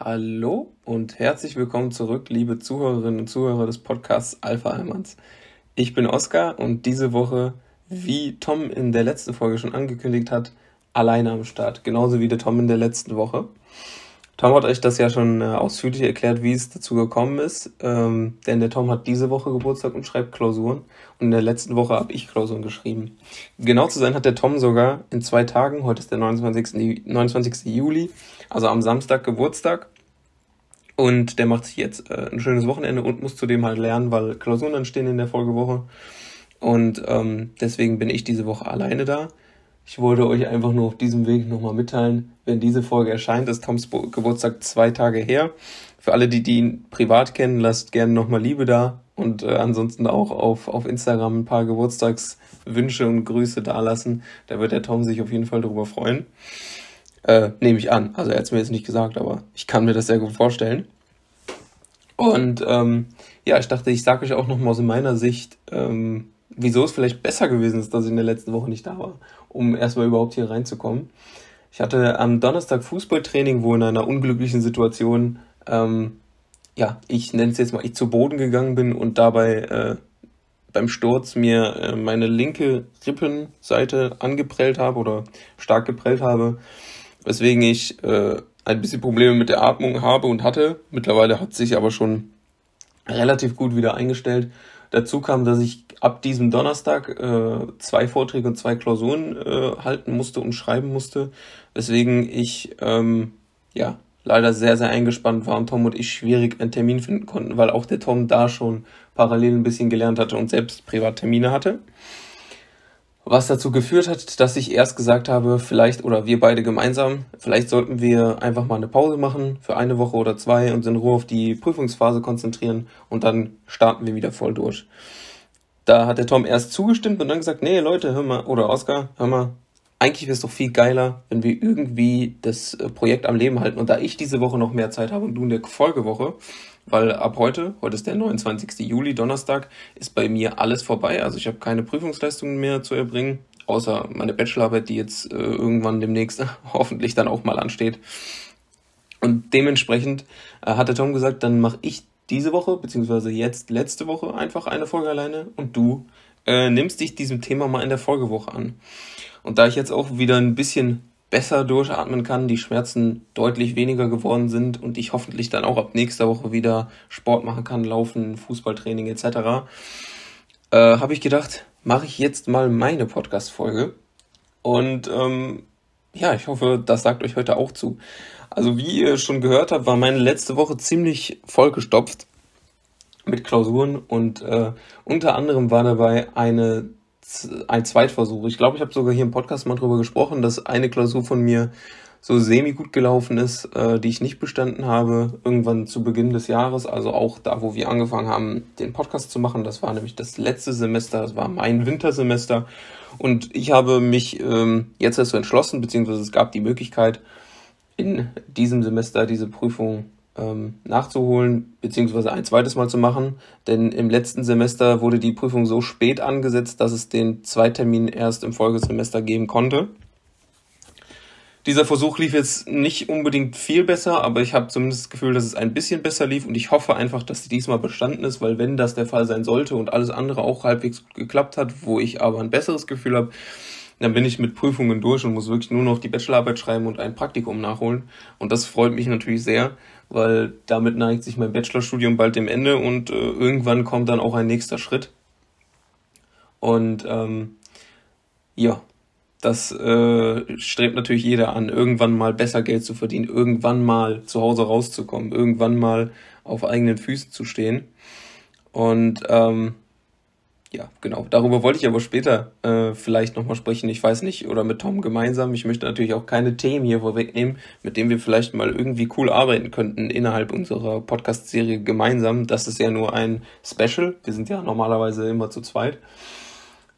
Hallo und herzlich willkommen zurück, liebe Zuhörerinnen und Zuhörer des Podcasts Alpha Almans. Ich bin Oskar und diese Woche, wie Tom in der letzten Folge schon angekündigt hat, alleine am Start. Genauso wie der Tom in der letzten Woche. Tom hat euch das ja schon äh, ausführlich erklärt, wie es dazu gekommen ist. Ähm, denn der Tom hat diese Woche Geburtstag und schreibt Klausuren. Und in der letzten Woche habe ich Klausuren geschrieben. Genau zu sein hat der Tom sogar in zwei Tagen, heute ist der 29. 29. Juli, also am Samstag Geburtstag. Und der macht sich jetzt äh, ein schönes Wochenende und muss zudem halt lernen, weil Klausuren anstehen in der Folgewoche. Und ähm, deswegen bin ich diese Woche alleine da. Ich wollte euch einfach nur auf diesem Weg nochmal mitteilen, wenn diese Folge erscheint, ist Toms Geburtstag zwei Tage her. Für alle, die, die ihn privat kennen, lasst gerne nochmal Liebe da und äh, ansonsten auch auf, auf Instagram ein paar Geburtstagswünsche und Grüße dalassen. Da wird der Tom sich auf jeden Fall drüber freuen. Äh, nehme ich an. Also er hat es mir jetzt nicht gesagt, aber ich kann mir das sehr gut vorstellen. Und ähm, ja, ich dachte, ich sage euch auch nochmal aus meiner Sicht, ähm, wieso es vielleicht besser gewesen ist, dass ich in der letzten Woche nicht da war, um erstmal überhaupt hier reinzukommen. Ich hatte am Donnerstag Fußballtraining, wo in einer unglücklichen Situation, ähm, ja, ich nenne es jetzt mal, ich zu Boden gegangen bin und dabei äh, beim Sturz mir äh, meine linke Rippenseite angeprellt habe oder stark geprellt habe, weswegen ich äh, ein bisschen Probleme mit der Atmung habe und hatte. Mittlerweile hat sich aber schon relativ gut wieder eingestellt. Dazu kam, dass ich ab diesem Donnerstag äh, zwei Vorträge und zwei Klausuren äh, halten musste und schreiben musste, weswegen ich ähm, ja leider sehr, sehr eingespannt war und Tom und ich schwierig einen Termin finden konnten, weil auch der Tom da schon parallel ein bisschen gelernt hatte und selbst Privattermine hatte was dazu geführt hat, dass ich erst gesagt habe, vielleicht oder wir beide gemeinsam, vielleicht sollten wir einfach mal eine Pause machen für eine Woche oder zwei und in Ruhe auf die Prüfungsphase konzentrieren und dann starten wir wieder voll durch. Da hat der Tom erst zugestimmt und dann gesagt, nee Leute, hör mal, oder Oskar, hör mal, eigentlich wäre es doch viel geiler, wenn wir irgendwie das äh, Projekt am Leben halten. Und da ich diese Woche noch mehr Zeit habe und du in der Folgewoche, weil ab heute, heute ist der 29. Juli, Donnerstag, ist bei mir alles vorbei. Also ich habe keine Prüfungsleistungen mehr zu erbringen, außer meine Bachelorarbeit, die jetzt äh, irgendwann demnächst hoffentlich dann auch mal ansteht. Und dementsprechend äh, hat der Tom gesagt, dann mache ich diese Woche, beziehungsweise jetzt letzte Woche einfach eine Folge alleine und du äh, nimmst dich diesem Thema mal in der Folgewoche an. Und da ich jetzt auch wieder ein bisschen besser durchatmen kann, die Schmerzen deutlich weniger geworden sind und ich hoffentlich dann auch ab nächster Woche wieder Sport machen kann, Laufen, Fußballtraining etc., äh, habe ich gedacht, mache ich jetzt mal meine Podcast-Folge. Und ähm, ja, ich hoffe, das sagt euch heute auch zu. Also wie ihr schon gehört habt, war meine letzte Woche ziemlich vollgestopft mit Klausuren und äh, unter anderem war dabei eine ein Zweitversuch. Ich glaube, ich habe sogar hier im Podcast mal drüber gesprochen, dass eine Klausur von mir so semi gut gelaufen ist, äh, die ich nicht bestanden habe, irgendwann zu Beginn des Jahres, also auch da, wo wir angefangen haben, den Podcast zu machen. Das war nämlich das letzte Semester, das war mein Wintersemester. Und ich habe mich ähm, jetzt erst so entschlossen, beziehungsweise es gab die Möglichkeit, in diesem Semester diese Prüfung nachzuholen, beziehungsweise ein zweites Mal zu machen. Denn im letzten Semester wurde die Prüfung so spät angesetzt, dass es den Zweitermin erst im Folgesemester geben konnte. Dieser Versuch lief jetzt nicht unbedingt viel besser, aber ich habe zumindest das Gefühl, dass es ein bisschen besser lief und ich hoffe einfach, dass sie diesmal bestanden ist, weil wenn das der Fall sein sollte und alles andere auch halbwegs gut geklappt hat, wo ich aber ein besseres Gefühl habe, dann bin ich mit Prüfungen durch und muss wirklich nur noch die Bachelorarbeit schreiben und ein Praktikum nachholen. Und das freut mich natürlich sehr, weil damit neigt sich mein Bachelorstudium bald dem Ende und äh, irgendwann kommt dann auch ein nächster Schritt. Und ähm, ja, das äh, strebt natürlich jeder an, irgendwann mal besser Geld zu verdienen, irgendwann mal zu Hause rauszukommen, irgendwann mal auf eigenen Füßen zu stehen. Und ähm, ja, genau. Darüber wollte ich aber später äh, vielleicht nochmal sprechen. Ich weiß nicht, oder mit Tom gemeinsam. Ich möchte natürlich auch keine Themen hier vorwegnehmen, mit denen wir vielleicht mal irgendwie cool arbeiten könnten innerhalb unserer Podcast-Serie gemeinsam. Das ist ja nur ein Special. Wir sind ja normalerweise immer zu zweit.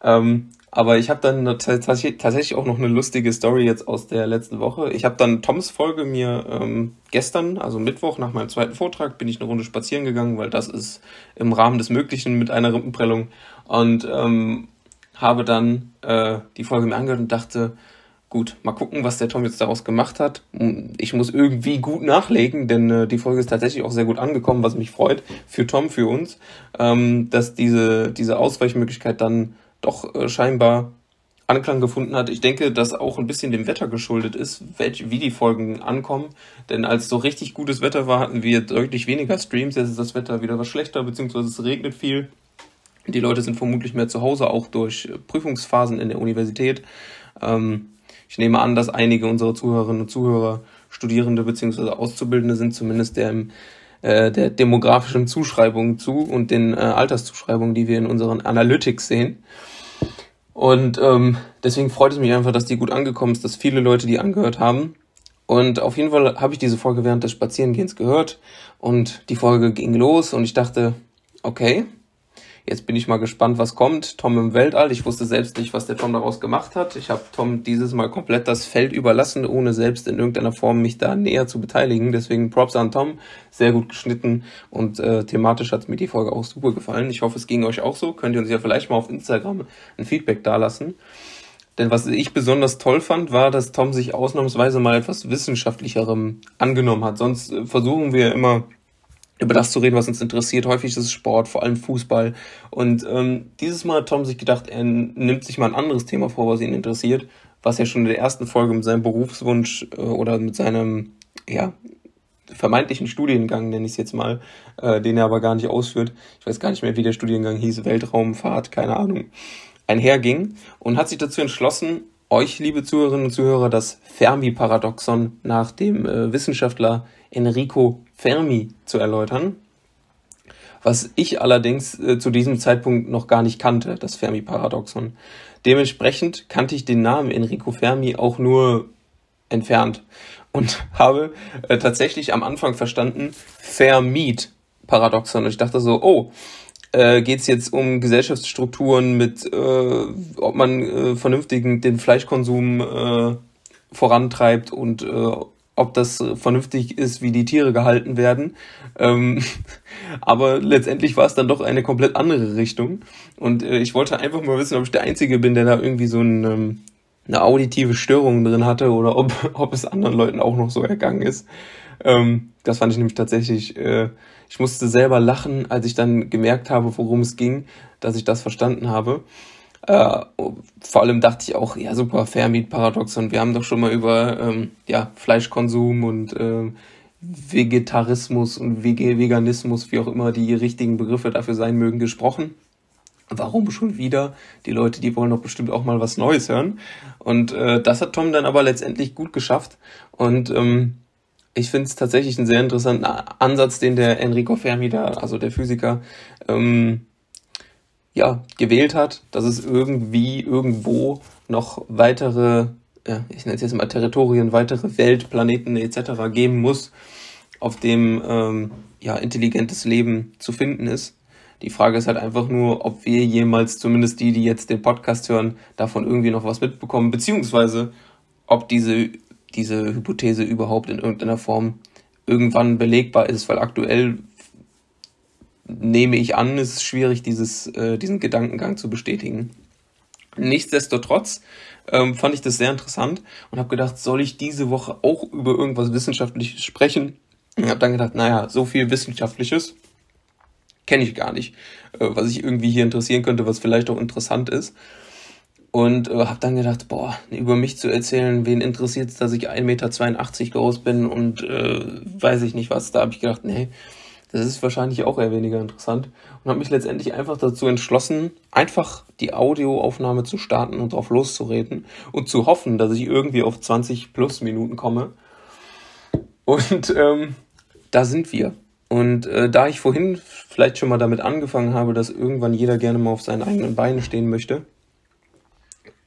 Ähm, aber ich habe dann tatsächlich auch noch eine lustige Story jetzt aus der letzten Woche. Ich habe dann Toms Folge mir ähm, gestern, also Mittwoch, nach meinem zweiten Vortrag, bin ich eine Runde spazieren gegangen, weil das ist im Rahmen des Möglichen mit einer Rippenprellung. Und ähm, habe dann äh, die Folge mir angehört und dachte, gut, mal gucken, was der Tom jetzt daraus gemacht hat. Ich muss irgendwie gut nachlegen, denn äh, die Folge ist tatsächlich auch sehr gut angekommen, was mich freut für Tom, für uns, ähm, dass diese, diese Ausweichmöglichkeit dann doch äh, scheinbar Anklang gefunden hat. Ich denke, dass auch ein bisschen dem Wetter geschuldet ist, wie die Folgen ankommen. Denn als so richtig gutes Wetter war, hatten wir deutlich weniger Streams. Jetzt ist das Wetter wieder was schlechter, beziehungsweise es regnet viel. Die Leute sind vermutlich mehr zu Hause, auch durch Prüfungsphasen in der Universität. Ähm, ich nehme an, dass einige unserer Zuhörerinnen und Zuhörer Studierende beziehungsweise Auszubildende sind, zumindest der, äh, der demografischen Zuschreibung zu und den äh, Alterszuschreibungen, die wir in unseren Analytics sehen. Und ähm, deswegen freut es mich einfach, dass die gut angekommen ist, dass viele Leute die angehört haben. Und auf jeden Fall habe ich diese Folge während des Spazierengehens gehört und die Folge ging los und ich dachte, okay, Jetzt bin ich mal gespannt, was kommt. Tom im Weltall. Ich wusste selbst nicht, was der Tom daraus gemacht hat. Ich habe Tom dieses Mal komplett das Feld überlassen, ohne selbst in irgendeiner Form mich da näher zu beteiligen. Deswegen Props an Tom. Sehr gut geschnitten und äh, thematisch hat mir die Folge auch super gefallen. Ich hoffe, es ging euch auch so. Könnt ihr uns ja vielleicht mal auf Instagram ein Feedback dalassen. Denn was ich besonders toll fand, war, dass Tom sich ausnahmsweise mal etwas Wissenschaftlicherem angenommen hat. Sonst äh, versuchen wir immer über das zu reden, was uns interessiert. Häufig ist es Sport, vor allem Fußball. Und ähm, dieses Mal hat Tom sich gedacht, er nimmt sich mal ein anderes Thema vor, was ihn interessiert, was ja schon in der ersten Folge mit seinem Berufswunsch äh, oder mit seinem ja, vermeintlichen Studiengang, nenne ich es jetzt mal, äh, den er aber gar nicht ausführt. Ich weiß gar nicht mehr, wie der Studiengang hieß, Weltraumfahrt, keine Ahnung, einherging und hat sich dazu entschlossen, euch, liebe Zuhörerinnen und Zuhörer, das Fermi-Paradoxon nach dem äh, Wissenschaftler Enrico Fermi zu erläutern, was ich allerdings äh, zu diesem Zeitpunkt noch gar nicht kannte, das Fermi-Paradoxon. Dementsprechend kannte ich den Namen Enrico Fermi auch nur entfernt und habe äh, tatsächlich am Anfang verstanden Fermiet-Paradoxon. Und ich dachte so, oh, äh, geht es jetzt um Gesellschaftsstrukturen mit, äh, ob man äh, vernünftig den Fleischkonsum äh, vorantreibt und äh, ob das vernünftig ist, wie die Tiere gehalten werden. Ähm, aber letztendlich war es dann doch eine komplett andere Richtung. Und äh, ich wollte einfach mal wissen, ob ich der Einzige bin, der da irgendwie so ein, ähm, eine auditive Störung drin hatte oder ob, ob es anderen Leuten auch noch so ergangen ist. Ähm, das fand ich nämlich tatsächlich, äh, ich musste selber lachen, als ich dann gemerkt habe, worum es ging, dass ich das verstanden habe. Äh, vor allem dachte ich auch, ja super, Fermi-Paradoxon. Wir haben doch schon mal über ähm, ja, Fleischkonsum und äh, Vegetarismus und Vege Veganismus, wie auch immer die richtigen Begriffe dafür sein mögen, gesprochen. Warum schon wieder? Die Leute, die wollen doch bestimmt auch mal was Neues hören. Und äh, das hat Tom dann aber letztendlich gut geschafft. Und ähm, ich finde es tatsächlich einen sehr interessanten Ansatz, den der Enrico Fermi da, also der Physiker, ähm, ja, gewählt hat, dass es irgendwie irgendwo noch weitere, ja, ich nenne es jetzt mal Territorien, weitere Weltplaneten etc. geben muss, auf dem ähm, ja, intelligentes Leben zu finden ist. Die Frage ist halt einfach nur, ob wir jemals, zumindest die, die jetzt den Podcast hören, davon irgendwie noch was mitbekommen, beziehungsweise ob diese, diese Hypothese überhaupt in irgendeiner Form irgendwann belegbar ist, weil aktuell nehme ich an, ist es schwierig, dieses, äh, diesen Gedankengang zu bestätigen. Nichtsdestotrotz ähm, fand ich das sehr interessant und habe gedacht, soll ich diese Woche auch über irgendwas Wissenschaftliches sprechen? Und habe dann gedacht, naja, so viel Wissenschaftliches kenne ich gar nicht, äh, was ich irgendwie hier interessieren könnte, was vielleicht auch interessant ist. Und äh, habe dann gedacht, boah, über mich zu erzählen, wen interessiert es, dass ich 1,82 Meter groß bin und äh, weiß ich nicht was. Da habe ich gedacht, nee, das ist wahrscheinlich auch eher weniger interessant. Und habe mich letztendlich einfach dazu entschlossen, einfach die Audioaufnahme zu starten und drauf loszureden und zu hoffen, dass ich irgendwie auf 20 plus Minuten komme. Und ähm, da sind wir. Und äh, da ich vorhin vielleicht schon mal damit angefangen habe, dass irgendwann jeder gerne mal auf seinen eigenen Beinen stehen möchte.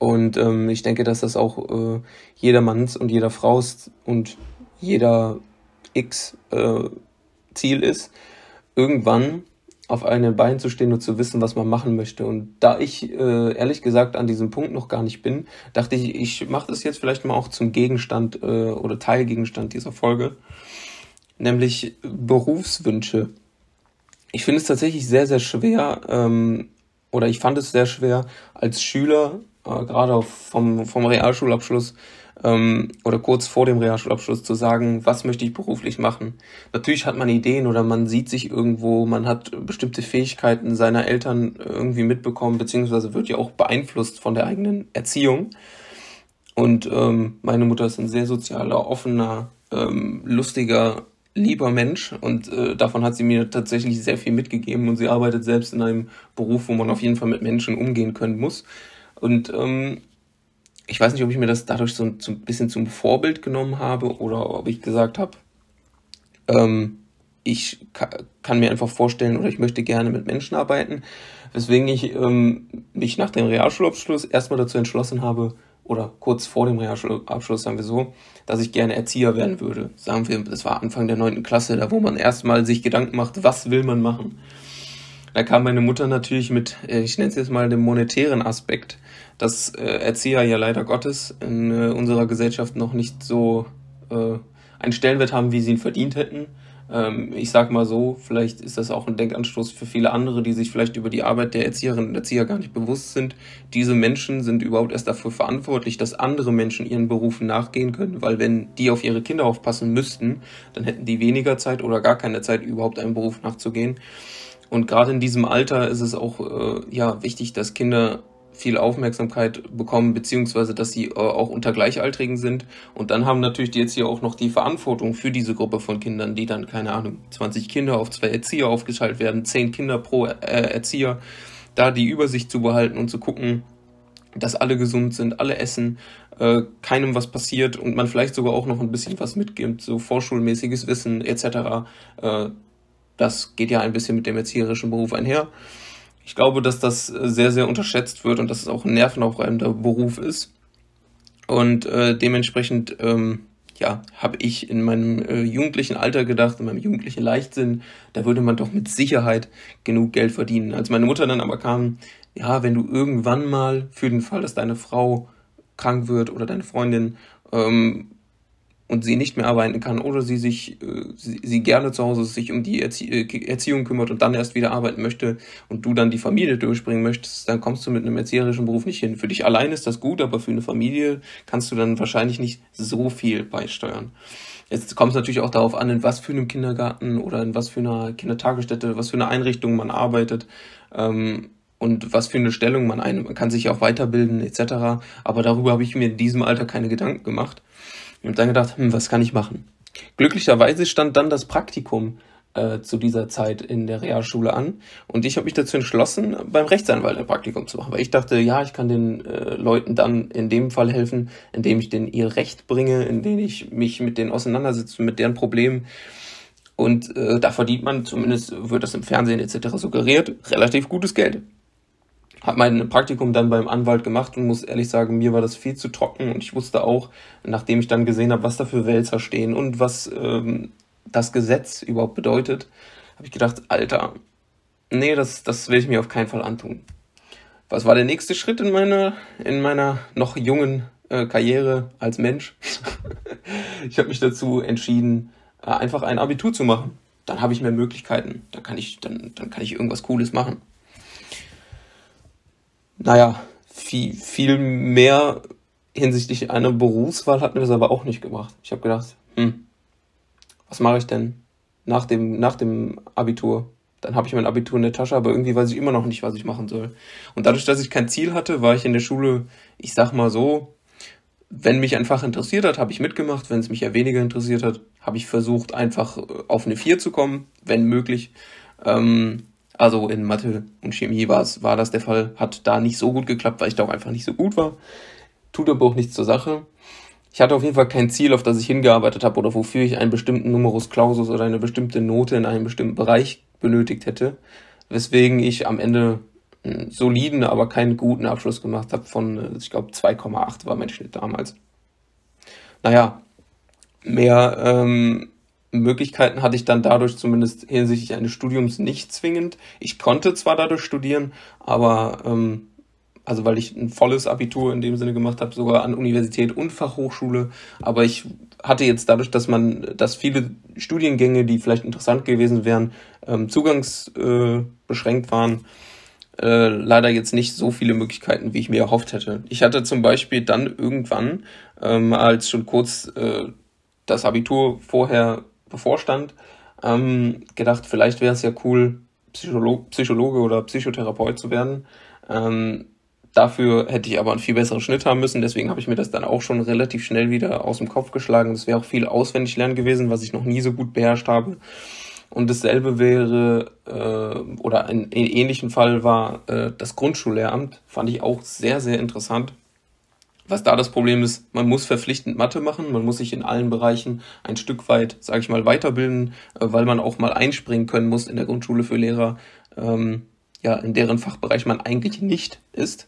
Und ähm, ich denke, dass das auch äh, jedermanns und jeder Fraus und jeder X äh, Ziel ist, irgendwann auf einem Bein zu stehen und zu wissen, was man machen möchte. Und da ich äh, ehrlich gesagt an diesem Punkt noch gar nicht bin, dachte ich, ich mache das jetzt vielleicht mal auch zum Gegenstand äh, oder Teilgegenstand dieser Folge, nämlich Berufswünsche. Ich finde es tatsächlich sehr, sehr schwer, ähm, oder ich fand es sehr schwer, als Schüler äh, gerade vom, vom Realschulabschluss ähm, oder kurz vor dem Realschulabschluss zu sagen, was möchte ich beruflich machen. Natürlich hat man Ideen oder man sieht sich irgendwo, man hat bestimmte Fähigkeiten seiner Eltern irgendwie mitbekommen, beziehungsweise wird ja auch beeinflusst von der eigenen Erziehung. Und ähm, meine Mutter ist ein sehr sozialer, offener, ähm, lustiger, lieber Mensch und äh, davon hat sie mir tatsächlich sehr viel mitgegeben und sie arbeitet selbst in einem Beruf, wo man auf jeden Fall mit Menschen umgehen können muss. Und ähm, ich weiß nicht, ob ich mir das dadurch so, so ein bisschen zum Vorbild genommen habe oder ob ich gesagt habe, ähm, ich kann mir einfach vorstellen oder ich möchte gerne mit Menschen arbeiten, weswegen ich ähm, mich nach dem Realschulabschluss erstmal dazu entschlossen habe, oder kurz vor dem Realschulabschluss, sagen wir so, dass ich gerne Erzieher werden würde. Sagen wir, das war Anfang der neunten Klasse, da wo man erstmal sich Gedanken macht, was will man machen. Da kam meine Mutter natürlich mit, äh, ich nenne es jetzt mal den monetären Aspekt, dass äh, Erzieher ja leider Gottes in äh, unserer Gesellschaft noch nicht so einen Stellenwert haben, wie sie ihn verdient hätten. Ähm, ich sag mal so, vielleicht ist das auch ein Denkanstoß für viele andere, die sich vielleicht über die Arbeit der Erzieherinnen und Erzieher gar nicht bewusst sind. Diese Menschen sind überhaupt erst dafür verantwortlich, dass andere Menschen ihren Berufen nachgehen können, weil wenn die auf ihre Kinder aufpassen müssten, dann hätten die weniger Zeit oder gar keine Zeit, überhaupt einem Beruf nachzugehen. Und gerade in diesem Alter ist es auch äh, ja wichtig, dass Kinder viel Aufmerksamkeit bekommen, beziehungsweise dass sie äh, auch unter Gleichaltrigen sind. Und dann haben natürlich die Erzieher auch noch die Verantwortung für diese Gruppe von Kindern, die dann, keine Ahnung, 20 Kinder auf zwei Erzieher aufgeteilt werden, 10 Kinder pro äh, Erzieher, da die Übersicht zu behalten und zu gucken, dass alle gesund sind, alle essen, äh, keinem was passiert und man vielleicht sogar auch noch ein bisschen was mitgibt, so vorschulmäßiges Wissen etc. Äh, das geht ja ein bisschen mit dem erzieherischen Beruf einher. Ich glaube, dass das sehr, sehr unterschätzt wird und dass es auch ein nervenaufreibender Beruf ist. Und äh, dementsprechend, ähm, ja, habe ich in meinem äh, jugendlichen Alter gedacht, in meinem jugendlichen Leichtsinn, da würde man doch mit Sicherheit genug Geld verdienen. Als meine Mutter dann aber kam, ja, wenn du irgendwann mal für den Fall, dass deine Frau krank wird oder deine Freundin ähm, und sie nicht mehr arbeiten kann oder sie sich äh, sie, sie, gerne zu Hause sich um die Erzie äh, Erziehung kümmert und dann erst wieder arbeiten möchte und du dann die Familie durchbringen möchtest, dann kommst du mit einem erzieherischen Beruf nicht hin. Für dich allein ist das gut, aber für eine Familie kannst du dann wahrscheinlich nicht so viel beisteuern. Jetzt kommt es natürlich auch darauf an, in was für einem Kindergarten oder in was für einer Kindertagesstätte, was für eine Einrichtung man arbeitet. Ähm, und was für eine Stellung man ein. Man kann sich auch weiterbilden etc. Aber darüber habe ich mir in diesem Alter keine Gedanken gemacht und dann gedacht, hm, was kann ich machen? Glücklicherweise stand dann das Praktikum äh, zu dieser Zeit in der Realschule an und ich habe mich dazu entschlossen, beim Rechtsanwalt ein Praktikum zu machen, weil ich dachte, ja, ich kann den äh, Leuten dann in dem Fall helfen, indem ich denen ihr Recht bringe, indem ich mich mit denen auseinandersetze, mit deren Problemen. Und äh, da verdient man, zumindest wird das im Fernsehen etc. suggeriert, relativ gutes Geld habe mein Praktikum dann beim Anwalt gemacht und muss ehrlich sagen, mir war das viel zu trocken und ich wusste auch, nachdem ich dann gesehen habe, was da für Wälzer stehen und was ähm, das Gesetz überhaupt bedeutet, habe ich gedacht, Alter, nee, das, das will ich mir auf keinen Fall antun. Was war der nächste Schritt in meiner, in meiner noch jungen äh, Karriere als Mensch? ich habe mich dazu entschieden, äh, einfach ein Abitur zu machen. Dann habe ich mehr Möglichkeiten. Dann kann ich, dann, dann kann ich irgendwas Cooles machen naja, viel, viel mehr hinsichtlich einer Berufswahl hat mir das aber auch nicht gemacht. Ich habe gedacht, hm, was mache ich denn nach dem, nach dem Abitur? Dann habe ich mein Abitur in der Tasche, aber irgendwie weiß ich immer noch nicht, was ich machen soll. Und dadurch, dass ich kein Ziel hatte, war ich in der Schule, ich sag mal so, wenn mich ein Fach interessiert hat, habe ich mitgemacht. Wenn es mich ja weniger interessiert hat, habe ich versucht, einfach auf eine 4 zu kommen, wenn möglich. Ähm, also in Mathe und Chemie war es, war das der Fall. Hat da nicht so gut geklappt, weil ich da auch einfach nicht so gut war. Tut aber auch nichts zur Sache. Ich hatte auf jeden Fall kein Ziel, auf das ich hingearbeitet habe oder wofür ich einen bestimmten Numerus Clausus oder eine bestimmte Note in einem bestimmten Bereich benötigt hätte. Weswegen ich am Ende einen soliden, aber keinen guten Abschluss gemacht habe von, ich glaube, 2,8 war mein Schnitt damals. Naja, mehr ähm, Möglichkeiten hatte ich dann dadurch zumindest hinsichtlich eines Studiums nicht zwingend. Ich konnte zwar dadurch studieren, aber ähm, also weil ich ein volles Abitur in dem Sinne gemacht habe, sogar an Universität und Fachhochschule, aber ich hatte jetzt dadurch, dass man, dass viele Studiengänge, die vielleicht interessant gewesen wären, ähm, zugangsbeschränkt äh, waren, äh, leider jetzt nicht so viele Möglichkeiten, wie ich mir erhofft hätte. Ich hatte zum Beispiel dann irgendwann, ähm, als schon kurz äh, das Abitur vorher bevorstand, ähm, gedacht, vielleicht wäre es ja cool, Psycholo Psychologe oder Psychotherapeut zu werden. Ähm, dafür hätte ich aber einen viel besseren Schnitt haben müssen, deswegen habe ich mir das dann auch schon relativ schnell wieder aus dem Kopf geschlagen. Das wäre auch viel auswendig lernen gewesen, was ich noch nie so gut beherrscht habe. Und dasselbe wäre, äh, oder ein ähnlichen Fall war äh, das Grundschullehramt, fand ich auch sehr, sehr interessant. Was da das Problem ist, man muss verpflichtend Mathe machen, man muss sich in allen Bereichen ein Stück weit, sage ich mal, weiterbilden, äh, weil man auch mal einspringen können muss in der Grundschule für Lehrer, ähm, ja, in deren Fachbereich man eigentlich nicht ist.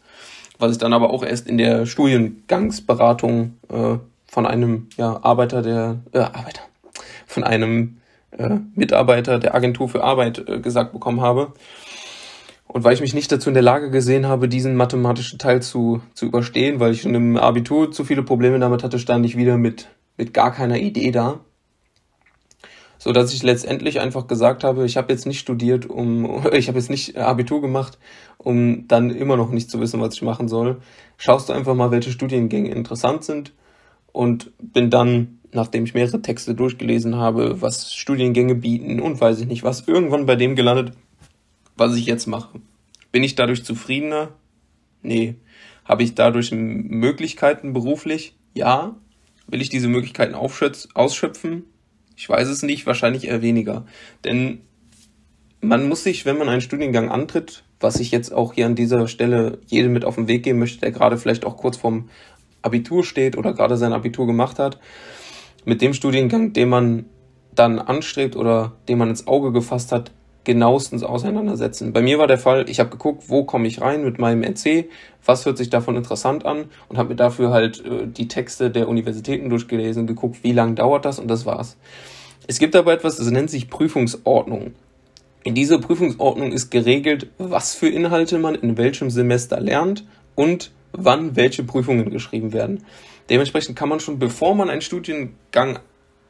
Was ich dann aber auch erst in der Studiengangsberatung äh, von einem ja, Arbeiter der äh, Arbeiter, von einem äh, Mitarbeiter der Agentur für Arbeit äh, gesagt bekommen habe. Und weil ich mich nicht dazu in der Lage gesehen habe, diesen mathematischen Teil zu, zu überstehen, weil ich schon im Abitur zu viele Probleme damit hatte, stand ich wieder mit, mit gar keiner Idee da. So dass ich letztendlich einfach gesagt habe, ich habe jetzt nicht studiert, um, ich habe jetzt nicht Abitur gemacht, um dann immer noch nicht zu wissen, was ich machen soll. Schaust du einfach mal, welche Studiengänge interessant sind und bin dann nachdem ich mehrere Texte durchgelesen habe, was Studiengänge bieten und weiß ich nicht was, irgendwann bei dem gelandet, was ich jetzt mache. Bin ich dadurch zufriedener? Nee. Habe ich dadurch Möglichkeiten beruflich? Ja. Will ich diese Möglichkeiten ausschöpfen? Ich weiß es nicht, wahrscheinlich eher weniger. Denn man muss sich, wenn man einen Studiengang antritt, was ich jetzt auch hier an dieser Stelle jedem mit auf den Weg geben möchte, der gerade vielleicht auch kurz vorm Abitur steht oder gerade sein Abitur gemacht hat, mit dem Studiengang, den man dann anstrebt oder den man ins Auge gefasst hat, genauestens auseinandersetzen. Bei mir war der Fall, ich habe geguckt, wo komme ich rein mit meinem NC, was hört sich davon interessant an und habe mir dafür halt äh, die Texte der Universitäten durchgelesen, geguckt, wie lange dauert das und das war's. Es gibt aber etwas, das nennt sich Prüfungsordnung. In dieser Prüfungsordnung ist geregelt, was für Inhalte man in welchem Semester lernt und wann welche Prüfungen geschrieben werden. Dementsprechend kann man schon, bevor man einen Studiengang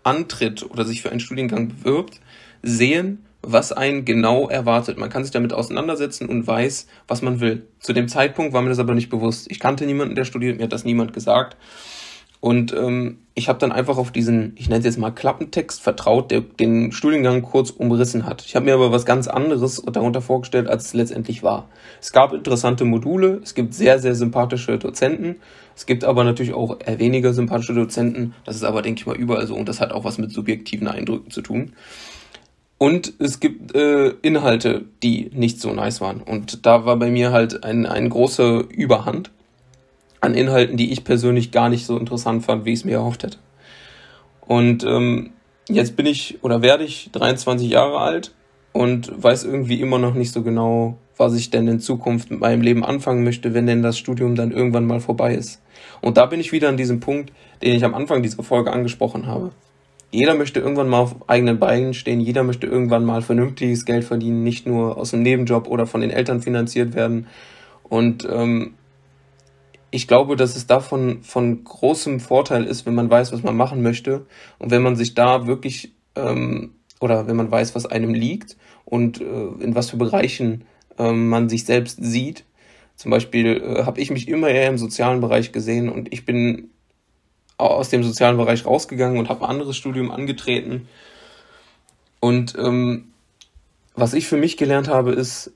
antritt oder sich für einen Studiengang bewirbt, sehen, was einen genau erwartet. Man kann sich damit auseinandersetzen und weiß, was man will. Zu dem Zeitpunkt war mir das aber nicht bewusst. Ich kannte niemanden, der studiert, mir hat das niemand gesagt. Und ähm, ich habe dann einfach auf diesen, ich nenne es jetzt mal Klappentext vertraut, der den Studiengang kurz umrissen hat. Ich habe mir aber was ganz anderes darunter vorgestellt, als es letztendlich war. Es gab interessante Module, es gibt sehr, sehr sympathische Dozenten, es gibt aber natürlich auch eher weniger sympathische Dozenten. Das ist aber, denke ich mal, überall so und das hat auch was mit subjektiven Eindrücken zu tun. Und es gibt äh, Inhalte, die nicht so nice waren. Und da war bei mir halt ein, ein großer Überhand an Inhalten, die ich persönlich gar nicht so interessant fand, wie ich es mir erhofft hätte. Und ähm, jetzt bin ich oder werde ich 23 Jahre alt und weiß irgendwie immer noch nicht so genau, was ich denn in Zukunft mit meinem Leben anfangen möchte, wenn denn das Studium dann irgendwann mal vorbei ist. Und da bin ich wieder an diesem Punkt, den ich am Anfang dieser Folge angesprochen habe. Jeder möchte irgendwann mal auf eigenen Beinen stehen, jeder möchte irgendwann mal vernünftiges Geld verdienen, nicht nur aus einem Nebenjob oder von den Eltern finanziert werden. Und ähm, ich glaube, dass es davon von großem Vorteil ist, wenn man weiß, was man machen möchte und wenn man sich da wirklich ähm, oder wenn man weiß, was einem liegt und äh, in was für Bereichen äh, man sich selbst sieht. Zum Beispiel äh, habe ich mich immer eher im sozialen Bereich gesehen und ich bin aus dem sozialen Bereich rausgegangen und habe ein anderes Studium angetreten. Und ähm, was ich für mich gelernt habe, ist,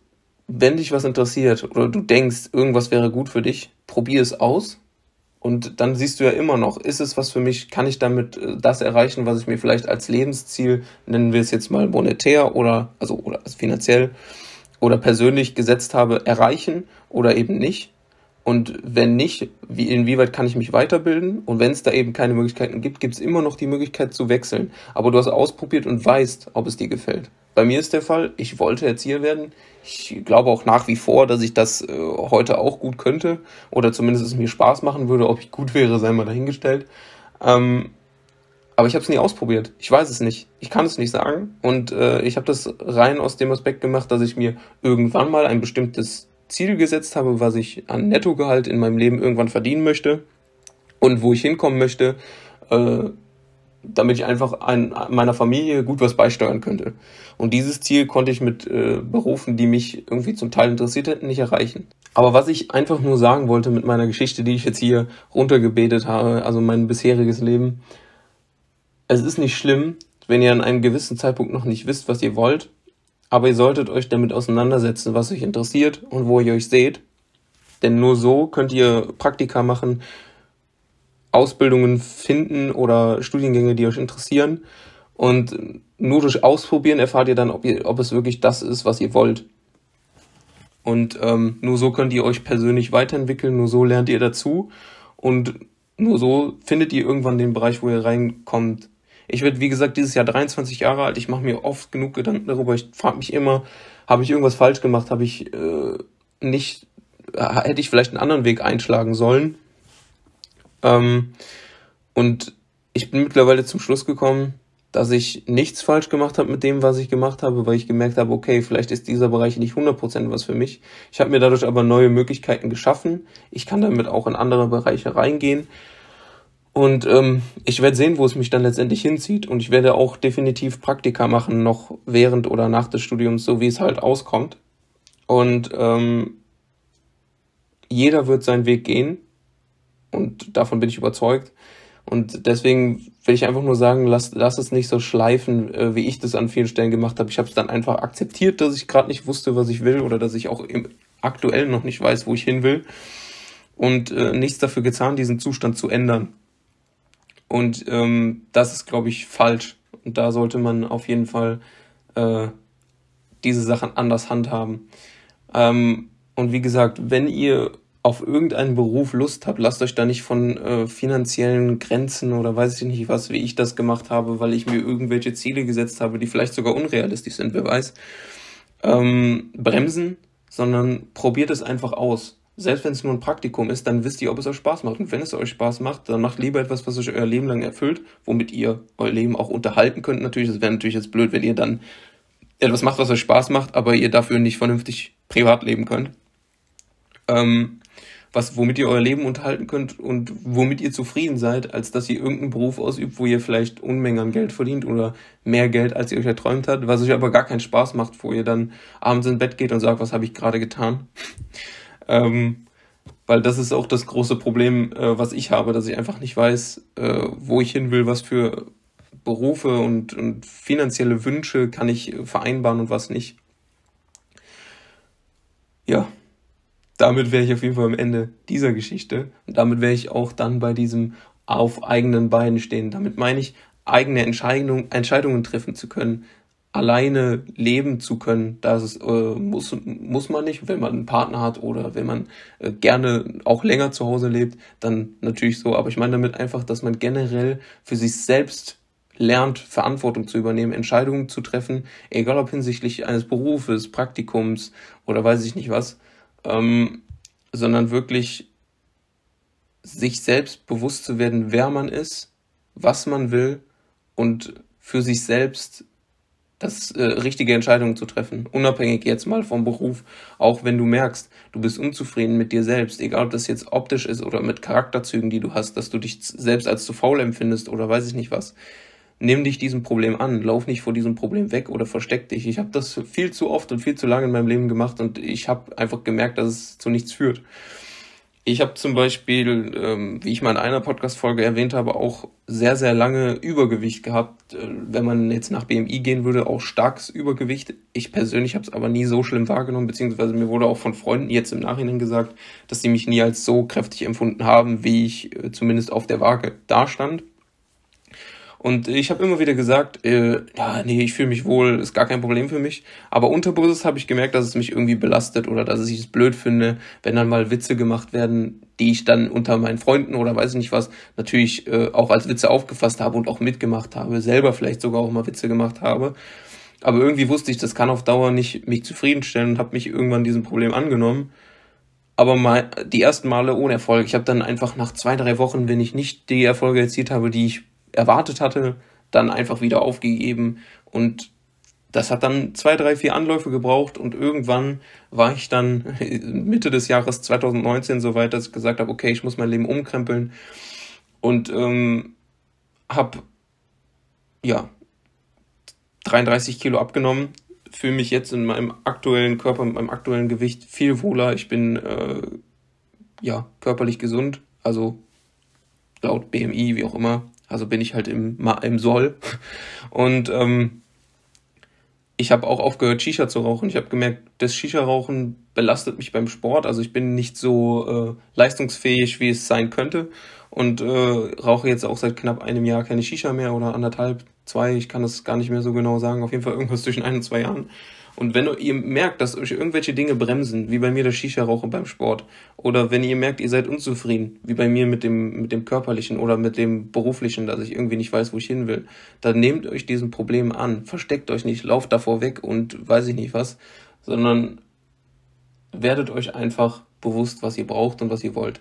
wenn dich was interessiert oder du denkst, irgendwas wäre gut für dich, probier es aus. Und dann siehst du ja immer noch, ist es was für mich, kann ich damit äh, das erreichen, was ich mir vielleicht als Lebensziel, nennen wir es jetzt mal monetär oder, also, oder finanziell oder persönlich gesetzt habe, erreichen oder eben nicht. Und wenn nicht, wie, inwieweit kann ich mich weiterbilden? Und wenn es da eben keine Möglichkeiten gibt, gibt es immer noch die Möglichkeit zu wechseln. Aber du hast ausprobiert und weißt, ob es dir gefällt. Bei mir ist der Fall, ich wollte Erzieher werden. Ich glaube auch nach wie vor, dass ich das äh, heute auch gut könnte oder zumindest es mir Spaß machen würde. Ob ich gut wäre, sei mal dahingestellt. Ähm, aber ich habe es nie ausprobiert. Ich weiß es nicht. Ich kann es nicht sagen. Und äh, ich habe das rein aus dem Aspekt gemacht, dass ich mir irgendwann mal ein bestimmtes Ziel gesetzt habe, was ich an Nettogehalt in meinem Leben irgendwann verdienen möchte und wo ich hinkommen möchte. Äh, damit ich einfach an meiner Familie gut was beisteuern könnte. Und dieses Ziel konnte ich mit äh, Berufen, die mich irgendwie zum Teil interessiert hätten, nicht erreichen. Aber was ich einfach nur sagen wollte mit meiner Geschichte, die ich jetzt hier runtergebetet habe, also mein bisheriges Leben, es ist nicht schlimm, wenn ihr an einem gewissen Zeitpunkt noch nicht wisst, was ihr wollt, aber ihr solltet euch damit auseinandersetzen, was euch interessiert und wo ihr euch seht. Denn nur so könnt ihr Praktika machen, Ausbildungen finden oder Studiengänge, die euch interessieren. Und nur durch Ausprobieren erfahrt ihr dann, ob, ihr, ob es wirklich das ist, was ihr wollt. Und ähm, nur so könnt ihr euch persönlich weiterentwickeln, nur so lernt ihr dazu und nur so findet ihr irgendwann den Bereich, wo ihr reinkommt. Ich werde, wie gesagt, dieses Jahr 23 Jahre alt. Ich mache mir oft genug Gedanken darüber. Ich frage mich immer, habe ich irgendwas falsch gemacht? Habe ich äh, nicht, hätte ich vielleicht einen anderen Weg einschlagen sollen? Ähm, und ich bin mittlerweile zum Schluss gekommen, dass ich nichts falsch gemacht habe mit dem, was ich gemacht habe, weil ich gemerkt habe, okay, vielleicht ist dieser Bereich nicht 100% was für mich. Ich habe mir dadurch aber neue Möglichkeiten geschaffen. Ich kann damit auch in andere Bereiche reingehen. Und ähm, ich werde sehen, wo es mich dann letztendlich hinzieht. Und ich werde auch definitiv Praktika machen, noch während oder nach des Studiums, so wie es halt auskommt. Und ähm, jeder wird seinen Weg gehen. Und davon bin ich überzeugt. Und deswegen will ich einfach nur sagen, lass, lass es nicht so schleifen, äh, wie ich das an vielen Stellen gemacht habe. Ich habe es dann einfach akzeptiert, dass ich gerade nicht wusste, was ich will oder dass ich auch im, aktuell noch nicht weiß, wo ich hin will. Und äh, nichts dafür getan, diesen Zustand zu ändern. Und ähm, das ist, glaube ich, falsch. Und da sollte man auf jeden Fall äh, diese Sachen anders handhaben. Ähm, und wie gesagt, wenn ihr auf irgendeinen Beruf Lust habt, lasst euch da nicht von äh, finanziellen Grenzen oder weiß ich nicht was, wie ich das gemacht habe, weil ich mir irgendwelche Ziele gesetzt habe, die vielleicht sogar unrealistisch sind, wer weiß, ähm, bremsen, sondern probiert es einfach aus. Selbst wenn es nur ein Praktikum ist, dann wisst ihr, ob es euch Spaß macht. Und wenn es euch Spaß macht, dann macht lieber etwas, was euch euer Leben lang erfüllt, womit ihr euer Leben auch unterhalten könnt. Natürlich, es wäre natürlich jetzt blöd, wenn ihr dann etwas macht, was euch Spaß macht, aber ihr dafür nicht vernünftig privat leben könnt. Ähm, was, womit ihr euer Leben unterhalten könnt und womit ihr zufrieden seid, als dass ihr irgendeinen Beruf ausübt, wo ihr vielleicht Unmengen an Geld verdient oder mehr Geld, als ihr euch erträumt habt, was euch aber gar keinen Spaß macht, wo ihr dann abends ins Bett geht und sagt, was habe ich gerade getan. Ähm, weil das ist auch das große Problem, äh, was ich habe, dass ich einfach nicht weiß, äh, wo ich hin will, was für Berufe und, und finanzielle Wünsche kann ich vereinbaren und was nicht. Ja damit wäre ich auf jeden Fall am Ende dieser Geschichte. Und damit wäre ich auch dann bei diesem auf eigenen Beinen stehen. Damit meine ich, eigene Entscheidung, Entscheidungen treffen zu können, alleine leben zu können. Das äh, muss, muss man nicht, wenn man einen Partner hat oder wenn man äh, gerne auch länger zu Hause lebt, dann natürlich so. Aber ich meine damit einfach, dass man generell für sich selbst lernt, Verantwortung zu übernehmen, Entscheidungen zu treffen, egal ob hinsichtlich eines Berufes, Praktikums oder weiß ich nicht was ähm, sondern wirklich sich selbst bewusst zu werden, wer man ist, was man will und für sich selbst das äh, richtige Entscheidungen zu treffen, unabhängig jetzt mal vom Beruf, auch wenn du merkst, du bist unzufrieden mit dir selbst, egal ob das jetzt optisch ist oder mit Charakterzügen, die du hast, dass du dich selbst als zu faul empfindest oder weiß ich nicht was, nimm dich diesem Problem an, lauf nicht vor diesem Problem weg oder versteck dich. Ich habe das viel zu oft und viel zu lange in meinem Leben gemacht und ich habe einfach gemerkt, dass es zu nichts führt. Ich habe zum Beispiel, ähm, wie ich mal in einer Podcast-Folge erwähnt habe, auch sehr, sehr lange Übergewicht gehabt. Äh, wenn man jetzt nach BMI gehen würde, auch starkes Übergewicht. Ich persönlich habe es aber nie so schlimm wahrgenommen, beziehungsweise mir wurde auch von Freunden jetzt im Nachhinein gesagt, dass sie mich nie als so kräftig empfunden haben, wie ich äh, zumindest auf der Waage dastand. Und ich habe immer wieder gesagt, äh, ja, nee, ich fühle mich wohl, ist gar kein Problem für mich. Aber unterbewusst habe ich gemerkt, dass es mich irgendwie belastet oder dass ich es blöd finde, wenn dann mal Witze gemacht werden, die ich dann unter meinen Freunden oder weiß ich nicht was natürlich äh, auch als Witze aufgefasst habe und auch mitgemacht habe, selber vielleicht sogar auch mal Witze gemacht habe. Aber irgendwie wusste ich, das kann auf Dauer nicht mich zufriedenstellen und habe mich irgendwann diesem Problem angenommen aber mal die ersten Male ohne Erfolg. Ich habe dann einfach nach zwei, drei Wochen, wenn ich nicht die Erfolge erzielt habe, die ich erwartet hatte, dann einfach wieder aufgegeben. Und das hat dann zwei, drei, vier Anläufe gebraucht. Und irgendwann war ich dann Mitte des Jahres 2019 so weit, dass ich gesagt habe, okay, ich muss mein Leben umkrempeln. Und ähm, habe ja, 33 Kilo abgenommen, fühle mich jetzt in meinem aktuellen Körper, mit meinem aktuellen Gewicht viel wohler. Ich bin äh, ja körperlich gesund, also laut BMI, wie auch immer. Also bin ich halt im, im Soll. Und ähm, ich habe auch aufgehört, Shisha zu rauchen. Ich habe gemerkt, das Shisha-Rauchen belastet mich beim Sport. Also ich bin nicht so äh, leistungsfähig, wie es sein könnte. Und äh, rauche jetzt auch seit knapp einem Jahr keine Shisha mehr oder anderthalb, zwei. Ich kann das gar nicht mehr so genau sagen. Auf jeden Fall irgendwas zwischen ein und zwei Jahren. Und wenn ihr merkt, dass euch irgendwelche Dinge bremsen, wie bei mir das Shisha-Rauchen beim Sport, oder wenn ihr merkt, ihr seid unzufrieden, wie bei mir mit dem, mit dem körperlichen oder mit dem beruflichen, dass ich irgendwie nicht weiß, wo ich hin will, dann nehmt euch diesen Problem an. Versteckt euch nicht, lauft davor weg und weiß ich nicht was, sondern werdet euch einfach bewusst, was ihr braucht und was ihr wollt.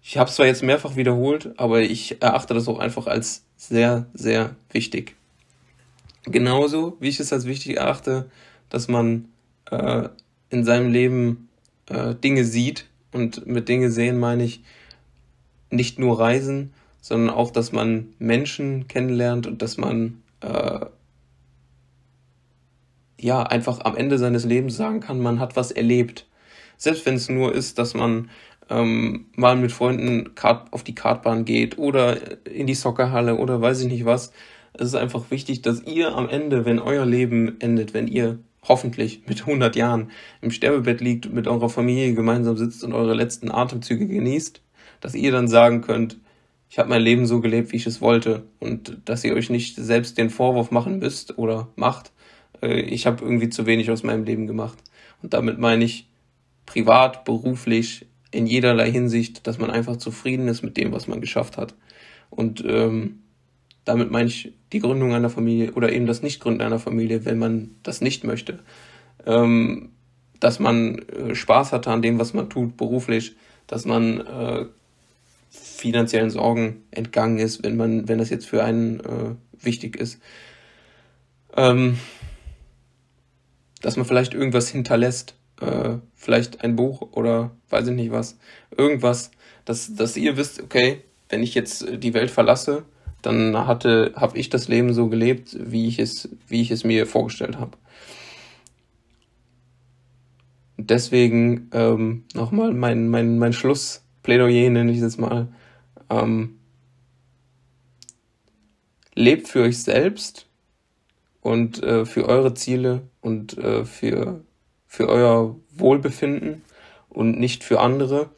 Ich habe es zwar jetzt mehrfach wiederholt, aber ich erachte das auch einfach als sehr, sehr wichtig. Genauso wie ich es als wichtig erachte, dass man äh, in seinem Leben äh, Dinge sieht. Und mit Dinge sehen meine ich nicht nur Reisen, sondern auch, dass man Menschen kennenlernt und dass man äh, ja einfach am Ende seines Lebens sagen kann, man hat was erlebt. Selbst wenn es nur ist, dass man ähm, mal mit Freunden Kart auf die Kartbahn geht oder in die Soccerhalle oder weiß ich nicht was. Es ist einfach wichtig, dass ihr am Ende, wenn euer Leben endet, wenn ihr hoffentlich mit 100 Jahren im Sterbebett liegt, mit eurer Familie gemeinsam sitzt und eure letzten Atemzüge genießt, dass ihr dann sagen könnt, ich habe mein Leben so gelebt, wie ich es wollte und dass ihr euch nicht selbst den Vorwurf machen müsst oder macht, äh, ich habe irgendwie zu wenig aus meinem Leben gemacht. Und damit meine ich privat, beruflich, in jederlei Hinsicht, dass man einfach zufrieden ist mit dem, was man geschafft hat. Und ähm, damit meine ich die Gründung einer Familie oder eben das Nichtgründen einer Familie, wenn man das nicht möchte. Ähm, dass man äh, Spaß hatte an dem, was man tut, beruflich, dass man äh, finanziellen Sorgen entgangen ist, wenn man, wenn das jetzt für einen äh, wichtig ist. Ähm, dass man vielleicht irgendwas hinterlässt, äh, vielleicht ein Buch oder weiß ich nicht was, irgendwas, dass, dass ihr wisst, okay, wenn ich jetzt die Welt verlasse, dann hatte, habe ich das Leben so gelebt, wie ich es, wie ich es mir vorgestellt habe. Deswegen ähm, nochmal mein, mein, mein Schlussplädoyer, nenne ich es jetzt mal. Ähm, lebt für euch selbst und äh, für eure Ziele und äh, für, für euer Wohlbefinden und nicht für andere.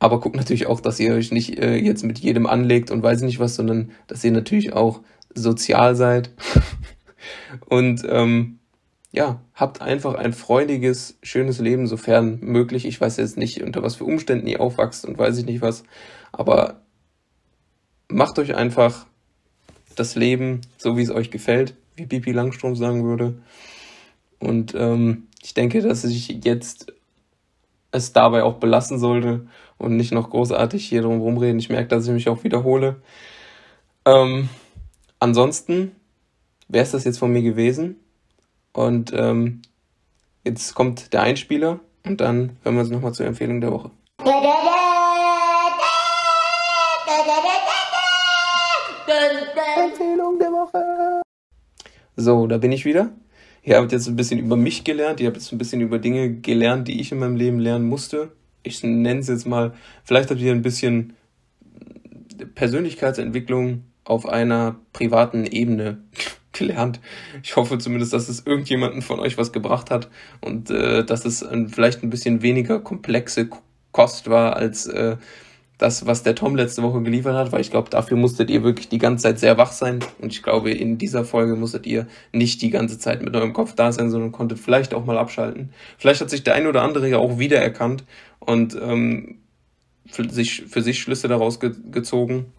Aber guckt natürlich auch, dass ihr euch nicht äh, jetzt mit jedem anlegt und weiß nicht was, sondern dass ihr natürlich auch sozial seid. und ähm, ja, habt einfach ein freudiges, schönes Leben, sofern möglich. Ich weiß jetzt nicht, unter was für Umständen ihr aufwachst und weiß ich nicht was. Aber macht euch einfach das Leben so, wie es euch gefällt, wie Bibi Langstrom sagen würde. Und ähm, ich denke, dass ich jetzt es dabei auch belassen sollte und nicht noch großartig hier drum rumreden. Ich merke, dass ich mich auch wiederhole. Ähm, ansonsten wäre es das jetzt von mir gewesen. Und ähm, jetzt kommt der Einspieler und dann hören wir uns nochmal zur Empfehlung der Woche. Empfehlung der Woche. So, da bin ich wieder. Ihr habt jetzt ein bisschen über mich gelernt, ihr habt jetzt ein bisschen über Dinge gelernt, die ich in meinem Leben lernen musste. Ich nenne es jetzt mal, vielleicht habt ihr ein bisschen Persönlichkeitsentwicklung auf einer privaten Ebene gelernt. Ich hoffe zumindest, dass es irgendjemanden von euch was gebracht hat und äh, dass es ein, vielleicht ein bisschen weniger komplexe Kost war als äh, das, was der Tom letzte Woche geliefert hat, weil ich glaube, dafür musstet ihr wirklich die ganze Zeit sehr wach sein. Und ich glaube, in dieser Folge musstet ihr nicht die ganze Zeit mit eurem Kopf da sein, sondern konntet vielleicht auch mal abschalten. Vielleicht hat sich der ein oder andere ja auch wiedererkannt und ähm, für, sich, für sich Schlüsse daraus ge gezogen.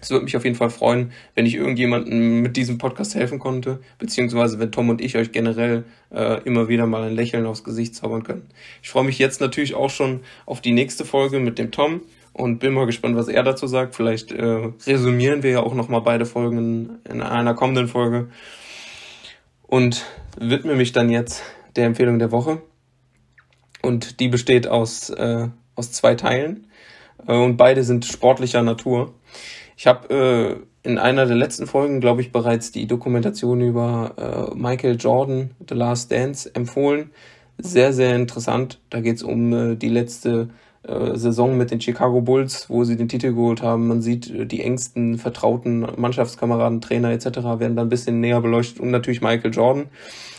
Es würde mich auf jeden Fall freuen, wenn ich irgendjemandem mit diesem Podcast helfen konnte, beziehungsweise wenn Tom und ich euch generell äh, immer wieder mal ein Lächeln aufs Gesicht zaubern können. Ich freue mich jetzt natürlich auch schon auf die nächste Folge mit dem Tom und bin mal gespannt, was er dazu sagt. Vielleicht äh, resümieren wir ja auch nochmal beide Folgen in einer kommenden Folge und widme mich dann jetzt der Empfehlung der Woche. Und die besteht aus, äh, aus zwei Teilen äh, und beide sind sportlicher Natur. Ich habe äh, in einer der letzten Folgen, glaube ich, bereits die Dokumentation über äh, Michael Jordan, The Last Dance, empfohlen. Sehr, sehr interessant. Da geht es um äh, die letzte Saison mit den Chicago Bulls, wo sie den Titel geholt haben. Man sieht äh, die engsten, vertrauten Mannschaftskameraden, Trainer etc. werden dann ein bisschen näher beleuchtet und natürlich Michael Jordan.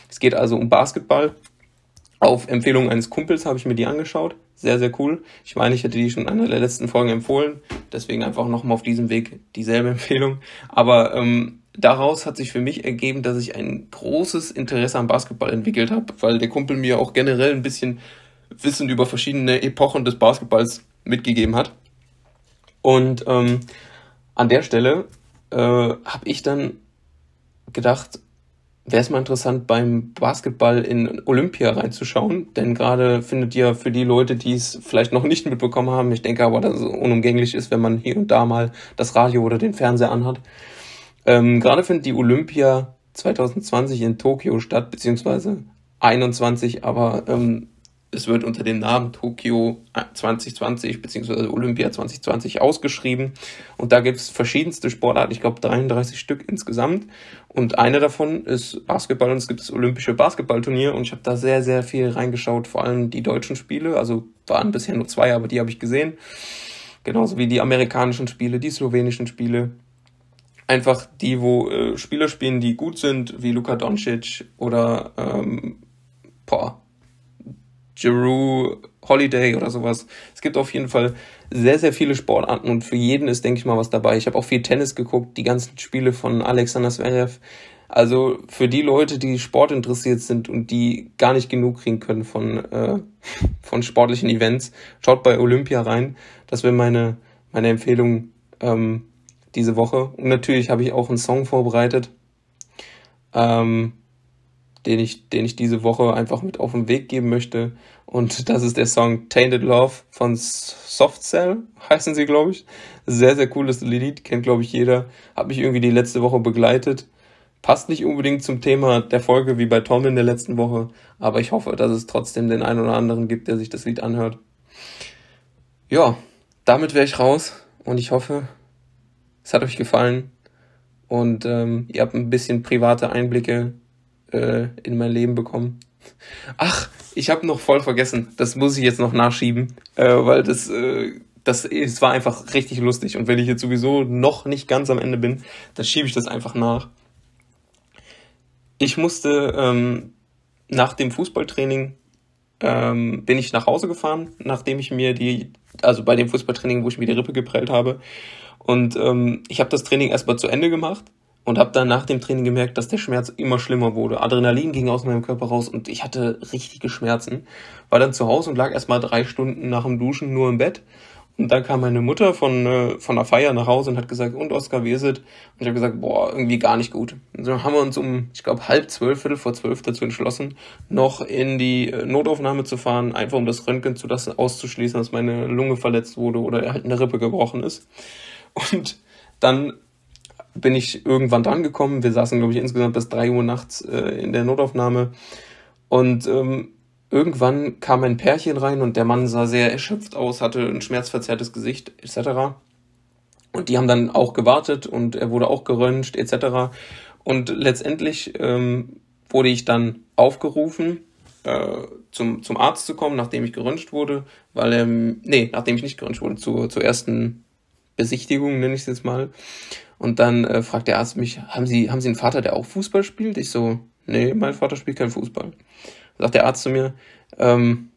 Es geht also um Basketball. Auf Empfehlung eines Kumpels habe ich mir die angeschaut. Sehr, sehr cool. Ich meine, ich hätte die schon in einer der letzten Folgen empfohlen. Deswegen einfach nochmal auf diesem Weg dieselbe Empfehlung. Aber ähm, daraus hat sich für mich ergeben, dass ich ein großes Interesse am Basketball entwickelt habe, weil der Kumpel mir auch generell ein bisschen Wissen über verschiedene Epochen des Basketballs mitgegeben hat. Und ähm, an der Stelle äh, habe ich dann gedacht, wäre es mal interessant, beim Basketball in Olympia reinzuschauen. Denn gerade findet ja für die Leute, die es vielleicht noch nicht mitbekommen haben, ich denke aber, dass es unumgänglich ist, wenn man hier und da mal das Radio oder den Fernseher anhat. Ähm, gerade findet die Olympia 2020 in Tokio statt, beziehungsweise 21, aber ähm, es wird unter dem Namen Tokio 2020 bzw. Olympia 2020 ausgeschrieben. Und da gibt es verschiedenste Sportarten, ich glaube 33 Stück insgesamt. Und eine davon ist Basketball und es gibt das Olympische Basketballturnier. Und ich habe da sehr, sehr viel reingeschaut, vor allem die deutschen Spiele. Also waren bisher nur zwei, aber die habe ich gesehen. Genauso wie die amerikanischen Spiele, die slowenischen Spiele. Einfach die, wo äh, Spieler spielen, die gut sind, wie Luka Doncic oder ähm, boah, Giroux, Holiday oder sowas. Es gibt auf jeden Fall sehr, sehr viele Sportarten und für jeden ist, denke ich mal, was dabei. Ich habe auch viel Tennis geguckt, die ganzen Spiele von Alexander Zverev. Also für die Leute, die Sport interessiert sind und die gar nicht genug kriegen können von, äh, von sportlichen Events, schaut bei Olympia rein. Das wäre meine, meine Empfehlung ähm, diese Woche. Und natürlich habe ich auch einen Song vorbereitet. Ähm, den ich, den ich diese Woche einfach mit auf den Weg geben möchte. Und das ist der Song Tainted Love von Soft Cell, heißen sie, glaube ich. Sehr, sehr cooles Lied, kennt, glaube ich, jeder. Hat mich irgendwie die letzte Woche begleitet. Passt nicht unbedingt zum Thema der Folge wie bei Tom in der letzten Woche, aber ich hoffe, dass es trotzdem den einen oder anderen gibt, der sich das Lied anhört. Ja, damit wäre ich raus und ich hoffe, es hat euch gefallen und ähm, ihr habt ein bisschen private Einblicke äh, in mein Leben bekommen. Ach, ich habe noch voll vergessen. Das muss ich jetzt noch nachschieben, äh, weil das, äh, das, es war einfach richtig lustig. Und wenn ich jetzt sowieso noch nicht ganz am Ende bin, dann schiebe ich das einfach nach. Ich musste ähm, nach dem Fußballtraining ähm, bin ich nach Hause gefahren, nachdem ich mir die, also bei dem Fußballtraining, wo ich mir die Rippe geprellt habe. Und ähm, ich habe das Training erstmal zu Ende gemacht und habe dann nach dem Training gemerkt, dass der Schmerz immer schlimmer wurde. Adrenalin ging aus meinem Körper raus und ich hatte richtige Schmerzen. War dann zu Hause und lag erstmal drei Stunden nach dem Duschen nur im Bett. Und dann kam meine Mutter von, äh, von der Feier nach Hause und hat gesagt, und Oskar, wie ist es? Und ich habe gesagt, boah, irgendwie gar nicht gut. Und so haben wir uns um, ich glaube, halb zwölf, viertel vor zwölf dazu entschlossen, noch in die äh, Notaufnahme zu fahren, einfach um das Röntgen zu lassen, auszuschließen, dass meine Lunge verletzt wurde oder halt eine Rippe gebrochen ist. Und dann bin ich irgendwann dran gekommen. Wir saßen, glaube ich, insgesamt bis drei Uhr nachts äh, in der Notaufnahme. Und ähm, irgendwann kam ein Pärchen rein und der Mann sah sehr erschöpft aus, hatte ein schmerzverzerrtes Gesicht etc. Und die haben dann auch gewartet und er wurde auch geröntgt etc. Und letztendlich ähm, wurde ich dann aufgerufen, äh, zum, zum Arzt zu kommen, nachdem ich geröntgt wurde, weil er, nee, nachdem ich nicht geröntgt wurde, zur, zur ersten Besichtigung, nenne ich es jetzt mal. Und dann äh, fragt der Arzt mich, haben Sie, haben Sie einen Vater, der auch Fußball spielt? Ich so, nee, mein Vater spielt keinen Fußball. Sagt der Arzt zu mir, ähm,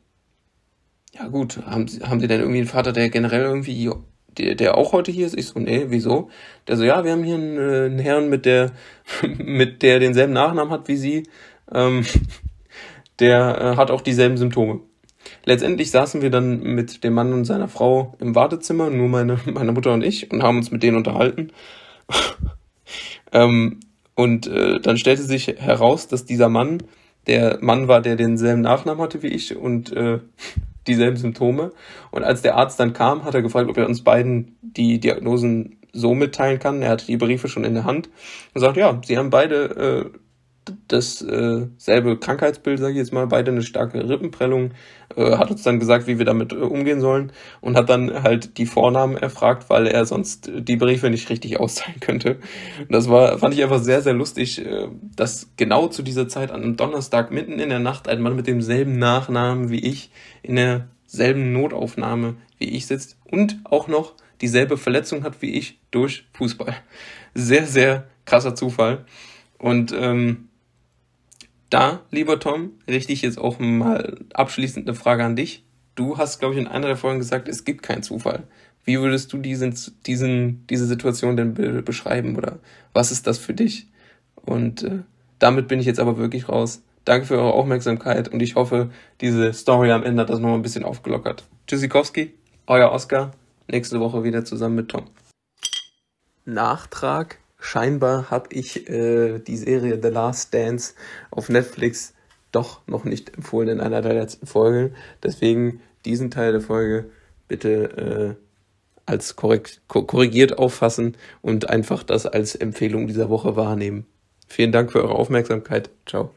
ja gut, haben Sie, haben Sie denn irgendwie einen Vater, der generell irgendwie, der, der auch heute hier ist? Ich so, nee, wieso? Der so, ja, wir haben hier einen, äh, einen Herrn, mit der, mit der denselben Nachnamen hat wie Sie. Ähm, der äh, hat auch dieselben Symptome. Letztendlich saßen wir dann mit dem Mann und seiner Frau im Wartezimmer, nur meine, meine Mutter und ich, und haben uns mit denen unterhalten. ähm, und äh, dann stellte sich heraus, dass dieser Mann der Mann war, der denselben Nachnamen hatte wie ich und äh, dieselben Symptome. Und als der Arzt dann kam, hat er gefragt, ob er uns beiden die Diagnosen so mitteilen kann. Er hatte die Briefe schon in der Hand und sagt, ja, sie haben beide dasselbe äh, Krankheitsbild, sage ich jetzt mal, beide eine starke Rippenprellung, äh, hat uns dann gesagt, wie wir damit äh, umgehen sollen und hat dann halt die Vornamen erfragt, weil er sonst die Briefe nicht richtig austeilen könnte. Und das war, fand ich einfach sehr, sehr lustig, äh, dass genau zu dieser Zeit an einem Donnerstag mitten in der Nacht ein Mann mit demselben Nachnamen wie ich in derselben Notaufnahme wie ich sitzt und auch noch dieselbe Verletzung hat wie ich durch Fußball. Sehr, sehr krasser Zufall. Und ähm, da, lieber Tom, richte ich jetzt auch mal abschließend eine Frage an dich. Du hast, glaube ich, in einer der Folgen gesagt, es gibt keinen Zufall. Wie würdest du diesen, diesen, diese Situation denn be beschreiben oder was ist das für dich? Und äh, damit bin ich jetzt aber wirklich raus. Danke für eure Aufmerksamkeit und ich hoffe, diese Story am Ende hat das nochmal ein bisschen aufgelockert. Tschüssikowski, euer Oscar. Nächste Woche wieder zusammen mit Tom. Nachtrag scheinbar habe ich äh, die Serie The Last Dance auf Netflix doch noch nicht empfohlen in einer der letzten Folgen. Deswegen diesen Teil der Folge bitte äh, als korrekt, korrigiert auffassen und einfach das als Empfehlung dieser Woche wahrnehmen. Vielen Dank für eure Aufmerksamkeit. Ciao.